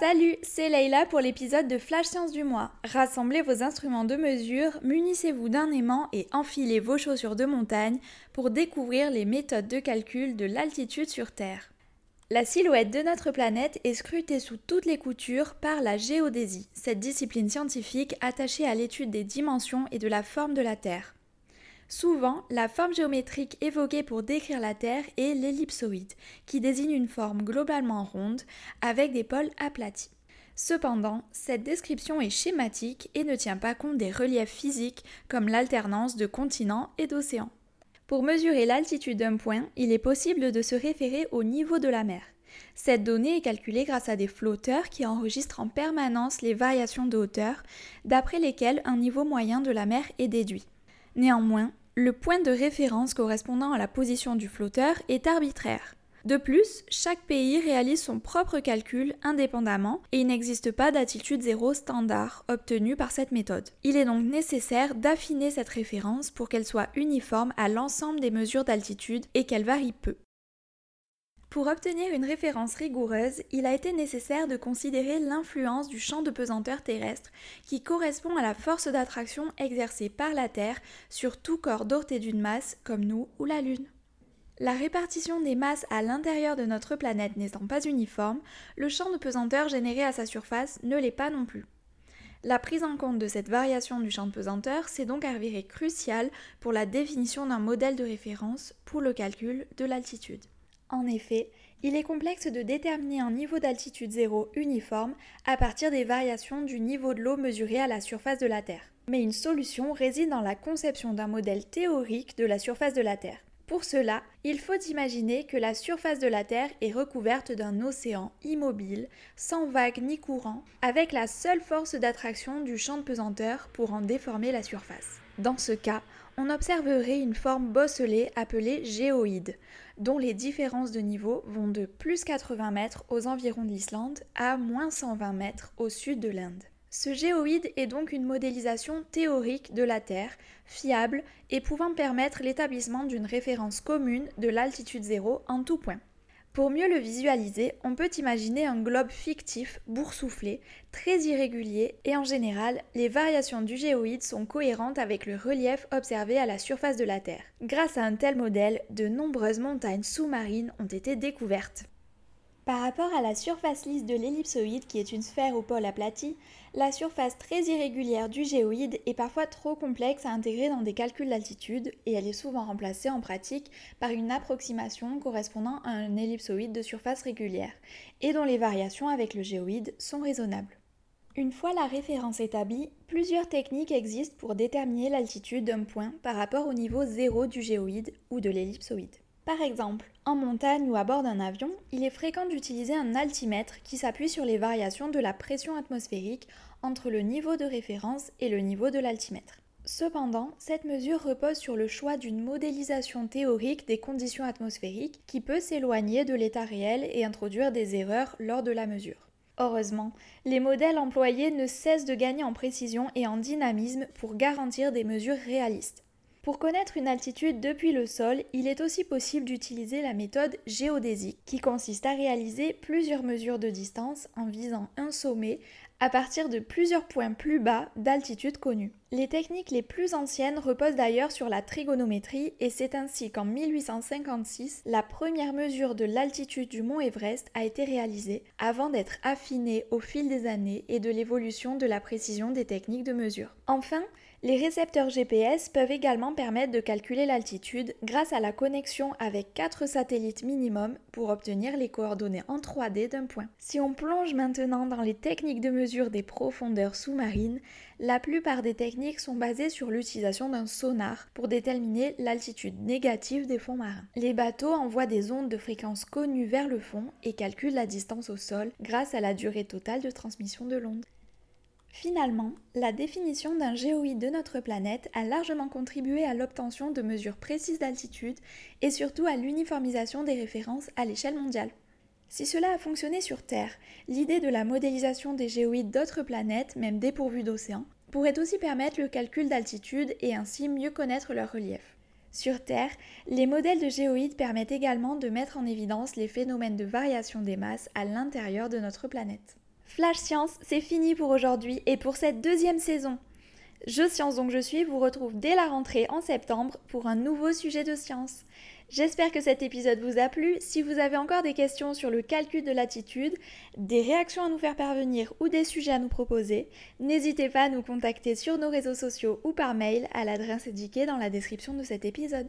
Salut, c'est Leïla pour l'épisode de Flash Science du mois. Rassemblez vos instruments de mesure, munissez-vous d'un aimant et enfilez vos chaussures de montagne pour découvrir les méthodes de calcul de l'altitude sur Terre. La silhouette de notre planète est scrutée sous toutes les coutures par la géodésie, cette discipline scientifique attachée à l'étude des dimensions et de la forme de la Terre. Souvent, la forme géométrique évoquée pour décrire la Terre est l'ellipsoïde, qui désigne une forme globalement ronde avec des pôles aplatis. Cependant, cette description est schématique et ne tient pas compte des reliefs physiques comme l'alternance de continents et d'océans. Pour mesurer l'altitude d'un point, il est possible de se référer au niveau de la mer. Cette donnée est calculée grâce à des flotteurs qui enregistrent en permanence les variations de hauteur, d'après lesquelles un niveau moyen de la mer est déduit. Néanmoins, le point de référence correspondant à la position du flotteur est arbitraire. De plus, chaque pays réalise son propre calcul indépendamment et il n'existe pas d'altitude zéro standard obtenue par cette méthode. Il est donc nécessaire d'affiner cette référence pour qu'elle soit uniforme à l'ensemble des mesures d'altitude et qu'elle varie peu. Pour obtenir une référence rigoureuse, il a été nécessaire de considérer l'influence du champ de pesanteur terrestre qui correspond à la force d'attraction exercée par la Terre sur tout corps doté d'une masse comme nous ou la Lune. La répartition des masses à l'intérieur de notre planète n'étant pas uniforme, le champ de pesanteur généré à sa surface ne l'est pas non plus. La prise en compte de cette variation du champ de pesanteur s'est donc avérée cruciale pour la définition d'un modèle de référence pour le calcul de l'altitude. En effet, il est complexe de déterminer un niveau d'altitude zéro uniforme à partir des variations du niveau de l'eau mesuré à la surface de la Terre. Mais une solution réside dans la conception d'un modèle théorique de la surface de la Terre. Pour cela, il faut imaginer que la surface de la Terre est recouverte d'un océan immobile, sans vagues ni courant, avec la seule force d'attraction du champ de pesanteur pour en déformer la surface. Dans ce cas, on observerait une forme bosselée appelée géoïde, dont les différences de niveau vont de plus 80 mètres aux environs de l'Islande à moins 120 mètres au sud de l'Inde. Ce géoïde est donc une modélisation théorique de la Terre, fiable et pouvant permettre l'établissement d'une référence commune de l'altitude zéro en tout point. Pour mieux le visualiser, on peut imaginer un globe fictif, boursouflé, très irrégulier et en général, les variations du géoïde sont cohérentes avec le relief observé à la surface de la Terre. Grâce à un tel modèle, de nombreuses montagnes sous-marines ont été découvertes. Par rapport à la surface lisse de l'ellipsoïde, qui est une sphère au pôle aplati, la surface très irrégulière du géoïde est parfois trop complexe à intégrer dans des calculs d'altitude et elle est souvent remplacée en pratique par une approximation correspondant à un ellipsoïde de surface régulière et dont les variations avec le géoïde sont raisonnables. Une fois la référence établie, plusieurs techniques existent pour déterminer l'altitude d'un point par rapport au niveau zéro du géoïde ou de l'ellipsoïde. Par exemple, en montagne ou à bord d'un avion, il est fréquent d'utiliser un altimètre qui s'appuie sur les variations de la pression atmosphérique entre le niveau de référence et le niveau de l'altimètre. Cependant, cette mesure repose sur le choix d'une modélisation théorique des conditions atmosphériques qui peut s'éloigner de l'état réel et introduire des erreurs lors de la mesure. Heureusement, les modèles employés ne cessent de gagner en précision et en dynamisme pour garantir des mesures réalistes. Pour connaître une altitude depuis le sol, il est aussi possible d'utiliser la méthode géodésique, qui consiste à réaliser plusieurs mesures de distance en visant un sommet à partir de plusieurs points plus bas d'altitude connue. Les techniques les plus anciennes reposent d'ailleurs sur la trigonométrie et c'est ainsi qu'en 1856, la première mesure de l'altitude du mont Everest a été réalisée avant d'être affinée au fil des années et de l'évolution de la précision des techniques de mesure. Enfin, les récepteurs GPS peuvent également permettre de calculer l'altitude grâce à la connexion avec 4 satellites minimum pour obtenir les coordonnées en 3D d'un point. Si on plonge maintenant dans les techniques de mesure des profondeurs sous-marines, la plupart des techniques sont basées sur l'utilisation d'un sonar pour déterminer l'altitude négative des fonds marins. Les bateaux envoient des ondes de fréquence connues vers le fond et calculent la distance au sol grâce à la durée totale de transmission de l'onde. Finalement, la définition d'un géoïde de notre planète a largement contribué à l'obtention de mesures précises d'altitude et surtout à l'uniformisation des références à l'échelle mondiale. Si cela a fonctionné sur Terre, l'idée de la modélisation des géoïdes d'autres planètes, même dépourvues d'océans, pourrait aussi permettre le calcul d'altitude et ainsi mieux connaître leur relief. Sur Terre, les modèles de géoïdes permettent également de mettre en évidence les phénomènes de variation des masses à l'intérieur de notre planète. Flash Science, c'est fini pour aujourd'hui et pour cette deuxième saison. Je Science donc je suis vous retrouve dès la rentrée en septembre pour un nouveau sujet de science. J'espère que cet épisode vous a plu. Si vous avez encore des questions sur le calcul de latitude, des réactions à nous faire parvenir ou des sujets à nous proposer, n'hésitez pas à nous contacter sur nos réseaux sociaux ou par mail à l'adresse indiquée dans la description de cet épisode.